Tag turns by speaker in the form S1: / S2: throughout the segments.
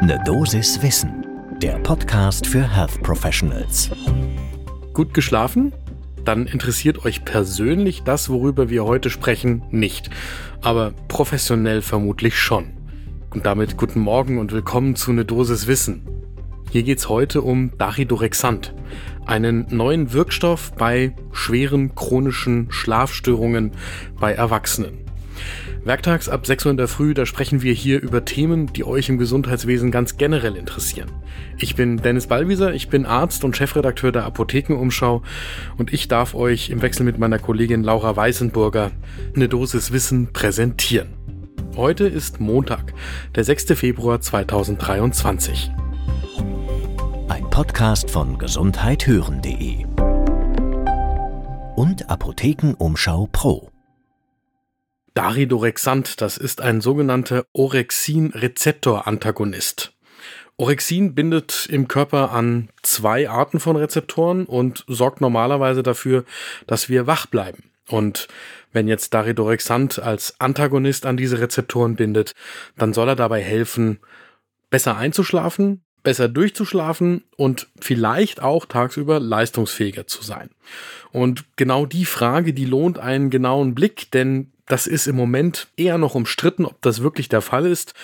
S1: Ne Dosis Wissen, der Podcast für Health Professionals.
S2: Gut geschlafen? Dann interessiert euch persönlich das, worüber wir heute sprechen, nicht. Aber professionell vermutlich schon. Und damit guten Morgen und willkommen zu Ne Dosis Wissen. Hier geht's heute um Daridorexant, einen neuen Wirkstoff bei schweren chronischen Schlafstörungen bei Erwachsenen. Werktags ab 6 Uhr in der Früh, da sprechen wir hier über Themen, die euch im Gesundheitswesen ganz generell interessieren. Ich bin Dennis Ballwieser, ich bin Arzt und Chefredakteur der Apothekenumschau und ich darf euch im Wechsel mit meiner Kollegin Laura Weißenburger eine Dosis Wissen präsentieren. Heute ist Montag, der 6. Februar 2023.
S1: Ein Podcast von gesundheithören.de und Apothekenumschau Pro.
S2: Daridorexant, das ist ein sogenannter Orexin-Rezeptor-Antagonist. Orexin bindet im Körper an zwei Arten von Rezeptoren und sorgt normalerweise dafür, dass wir wach bleiben. Und wenn jetzt Daridorexant als Antagonist an diese Rezeptoren bindet, dann soll er dabei helfen, besser einzuschlafen, besser durchzuschlafen und vielleicht auch tagsüber leistungsfähiger zu sein. Und genau die Frage, die lohnt einen genauen Blick, denn das ist im Moment eher noch umstritten, ob das wirklich der Fall ist.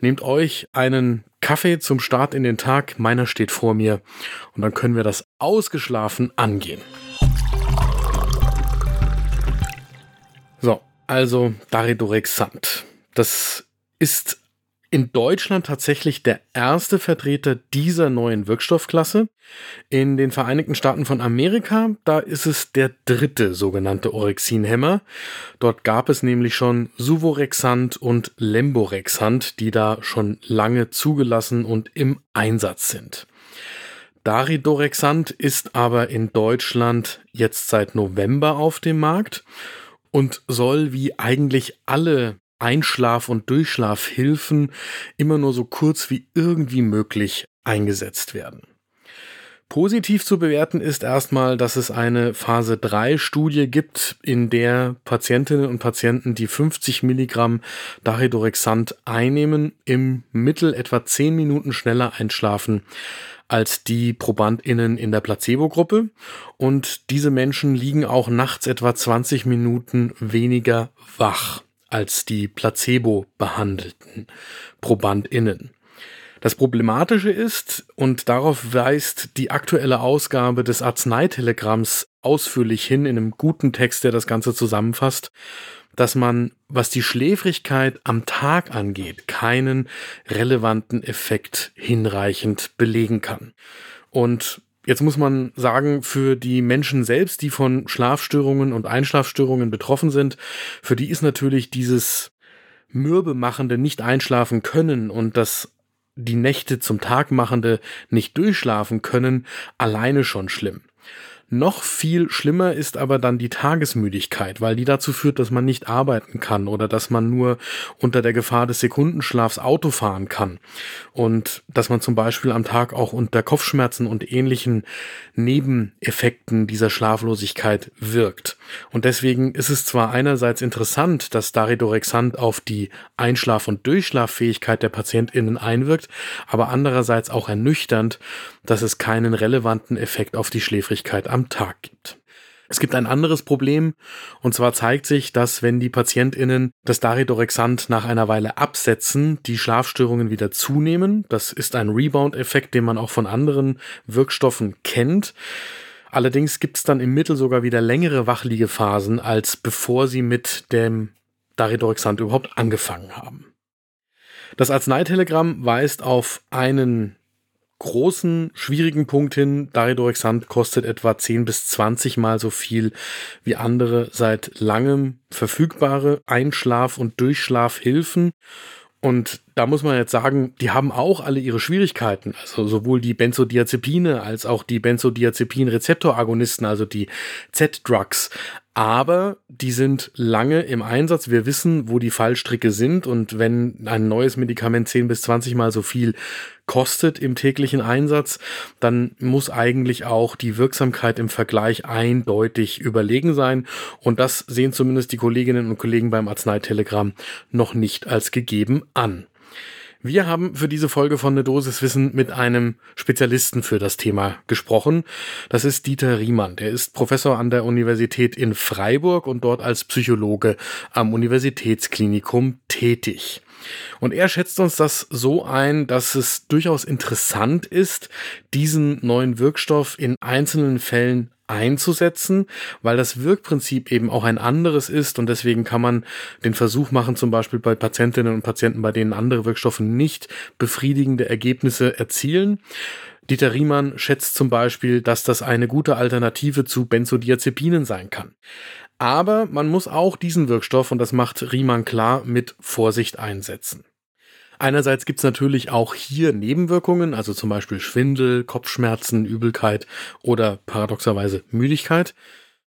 S2: Nehmt euch einen Kaffee zum Start in den Tag, meiner steht vor mir, und dann können wir das ausgeschlafen angehen. So, also Daridorexant. Das ist in Deutschland tatsächlich der erste Vertreter dieser neuen Wirkstoffklasse. In den Vereinigten Staaten von Amerika, da ist es der dritte sogenannte Orexinhemmer. Dort gab es nämlich schon Suvorexant und Lemborexant, die da schon lange zugelassen und im Einsatz sind. Daridorexant ist aber in Deutschland jetzt seit November auf dem Markt und soll wie eigentlich alle Einschlaf- und Durchschlafhilfen immer nur so kurz wie irgendwie möglich eingesetzt werden. Positiv zu bewerten ist erstmal, dass es eine Phase 3 Studie gibt, in der Patientinnen und Patienten, die 50 Milligramm Daridorexant einnehmen, im Mittel etwa 10 Minuten schneller einschlafen als die ProbandInnen in der Placebo-Gruppe. Und diese Menschen liegen auch nachts etwa 20 Minuten weniger wach als die Placebo behandelten ProbandInnen. Das Problematische ist, und darauf weist die aktuelle Ausgabe des Arzneitelegramms ausführlich hin in einem guten Text, der das Ganze zusammenfasst, dass man, was die Schläfrigkeit am Tag angeht, keinen relevanten Effekt hinreichend belegen kann. Und Jetzt muss man sagen, für die Menschen selbst, die von Schlafstörungen und Einschlafstörungen betroffen sind, für die ist natürlich dieses mürbemachende nicht einschlafen können und das die Nächte zum Tag machende nicht durchschlafen können alleine schon schlimm. Noch viel schlimmer ist aber dann die Tagesmüdigkeit, weil die dazu führt, dass man nicht arbeiten kann oder dass man nur unter der Gefahr des Sekundenschlafs Auto fahren kann. Und dass man zum Beispiel am Tag auch unter Kopfschmerzen und ähnlichen Nebeneffekten dieser Schlaflosigkeit wirkt. Und deswegen ist es zwar einerseits interessant, dass Daridorexant auf die Einschlaf- und Durchschlaffähigkeit der PatientInnen einwirkt, aber andererseits auch ernüchternd, dass es keinen relevanten Effekt auf die Schläfrigkeit am Tag gibt. Es gibt ein anderes Problem, und zwar zeigt sich, dass wenn die PatientInnen das Daridorexant nach einer Weile absetzen, die Schlafstörungen wieder zunehmen. Das ist ein Rebound-Effekt, den man auch von anderen Wirkstoffen kennt. Allerdings gibt es dann im Mittel sogar wieder längere Wachliegephasen, als bevor sie mit dem Daridorexant überhaupt angefangen haben. Das Arzneitelegramm weist auf einen großen, schwierigen Punkt hin. Daridorexant kostet etwa 10 bis 20 mal so viel wie andere seit langem verfügbare Einschlaf- und Durchschlafhilfen. Und da muss man jetzt sagen, die haben auch alle ihre Schwierigkeiten. Also sowohl die Benzodiazepine als auch die Benzodiazepin-Rezeptoragonisten, also die Z-Drugs aber die sind lange im Einsatz. Wir wissen, wo die Fallstricke sind und wenn ein neues Medikament 10 bis 20 mal so viel kostet im täglichen Einsatz, dann muss eigentlich auch die Wirksamkeit im Vergleich eindeutig überlegen sein und das sehen zumindest die Kolleginnen und Kollegen beim Arzneitelegramm noch nicht als gegeben an. Wir haben für diese Folge von Ne Dosis Wissen mit einem Spezialisten für das Thema gesprochen. Das ist Dieter Riemann. Der ist Professor an der Universität in Freiburg und dort als Psychologe am Universitätsklinikum tätig. Und er schätzt uns das so ein, dass es durchaus interessant ist, diesen neuen Wirkstoff in einzelnen Fällen einzusetzen, weil das Wirkprinzip eben auch ein anderes ist und deswegen kann man den Versuch machen, zum Beispiel bei Patientinnen und Patienten, bei denen andere Wirkstoffe nicht befriedigende Ergebnisse erzielen. Dieter Riemann schätzt zum Beispiel, dass das eine gute Alternative zu Benzodiazepinen sein kann. Aber man muss auch diesen Wirkstoff, und das macht Riemann klar, mit Vorsicht einsetzen. Einerseits gibt's natürlich auch hier Nebenwirkungen, also zum Beispiel Schwindel, Kopfschmerzen, Übelkeit oder paradoxerweise Müdigkeit.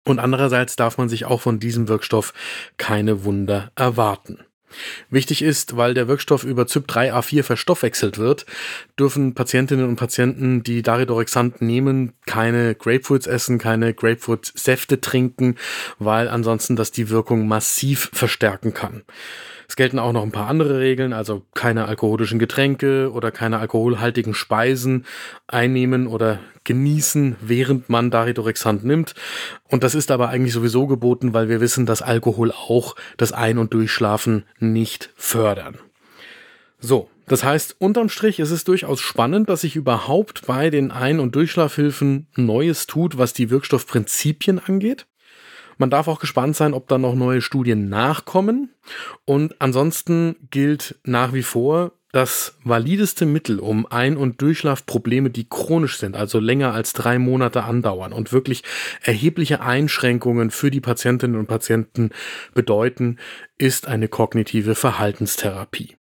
S2: Und andererseits darf man sich auch von diesem Wirkstoff keine Wunder erwarten. Wichtig ist, weil der Wirkstoff über CYP3A4 verstoffwechselt wird, dürfen Patientinnen und Patienten, die Daridorexant nehmen, keine Grapefruits essen, keine Grapefruit-Säfte trinken, weil ansonsten das die Wirkung massiv verstärken kann. Es gelten auch noch ein paar andere Regeln, also keine alkoholischen Getränke oder keine alkoholhaltigen Speisen einnehmen oder genießen, während man Daridorexant nimmt. Und das ist aber eigentlich sowieso geboten, weil wir wissen, dass Alkohol auch das Ein- und Durchschlafen nicht fördern. So, das heißt, unterm Strich ist es durchaus spannend, dass sich überhaupt bei den Ein- und Durchschlafhilfen Neues tut, was die Wirkstoffprinzipien angeht. Man darf auch gespannt sein, ob da noch neue Studien nachkommen. Und ansonsten gilt nach wie vor, das valideste Mittel, um Ein- und Durchschlafprobleme, die chronisch sind, also länger als drei Monate andauern und wirklich erhebliche Einschränkungen für die Patientinnen und Patienten bedeuten, ist eine kognitive Verhaltenstherapie.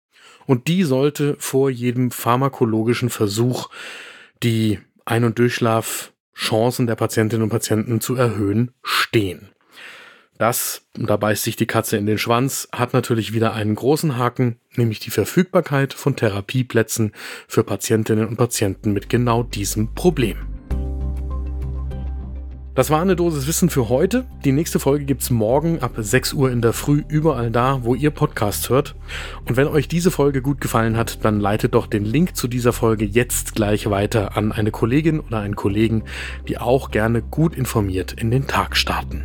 S2: Und die sollte vor jedem pharmakologischen Versuch die Ein- und Durchschlafchancen der Patientinnen und Patienten zu erhöhen stehen. Das, da beißt sich die Katze in den Schwanz, hat natürlich wieder einen großen Haken, nämlich die Verfügbarkeit von Therapieplätzen für Patientinnen und Patienten mit genau diesem Problem. Das war eine Dosis Wissen für heute. Die nächste Folge gibt's morgen ab 6 Uhr in der Früh überall da, wo ihr Podcasts hört. Und wenn euch diese Folge gut gefallen hat, dann leitet doch den Link zu dieser Folge jetzt gleich weiter an eine Kollegin oder einen Kollegen, die auch gerne gut informiert in den Tag starten.